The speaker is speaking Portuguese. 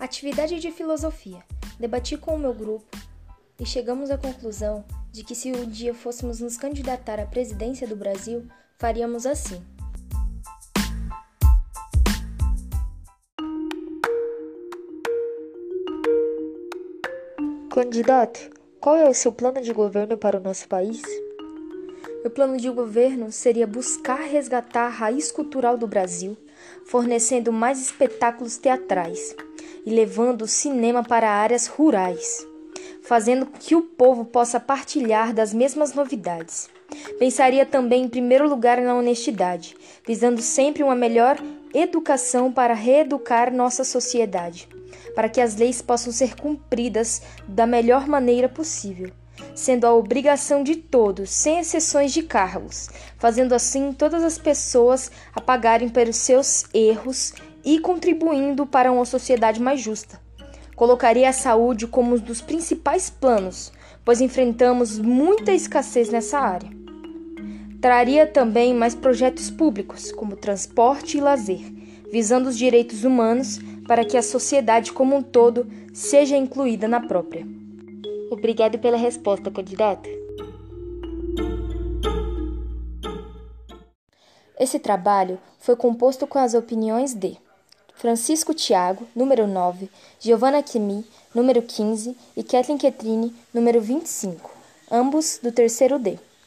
Atividade de filosofia. Debati com o meu grupo e chegamos à conclusão de que se um dia fôssemos nos candidatar à presidência do Brasil, faríamos assim. Candidato, qual é o seu plano de governo para o nosso país? Meu plano de governo seria buscar resgatar a raiz cultural do Brasil, fornecendo mais espetáculos teatrais e levando o cinema para áreas rurais, fazendo que o povo possa partilhar das mesmas novidades. Pensaria também, em primeiro lugar, na honestidade, visando sempre uma melhor educação para reeducar nossa sociedade, para que as leis possam ser cumpridas da melhor maneira possível, sendo a obrigação de todos, sem exceções de cargos, fazendo assim todas as pessoas apagarem pelos seus erros e contribuindo para uma sociedade mais justa. Colocaria a saúde como um dos principais planos, pois enfrentamos muita escassez nessa área. Traria também mais projetos públicos, como transporte e lazer, visando os direitos humanos para que a sociedade como um todo seja incluída na própria. Obrigado pela resposta, candidato. Esse trabalho foi composto com as opiniões de Francisco Tiago, número 9, Giovanna Kimi, número 15 e Kathleen Ketrini, número 25, ambos do terceiro D.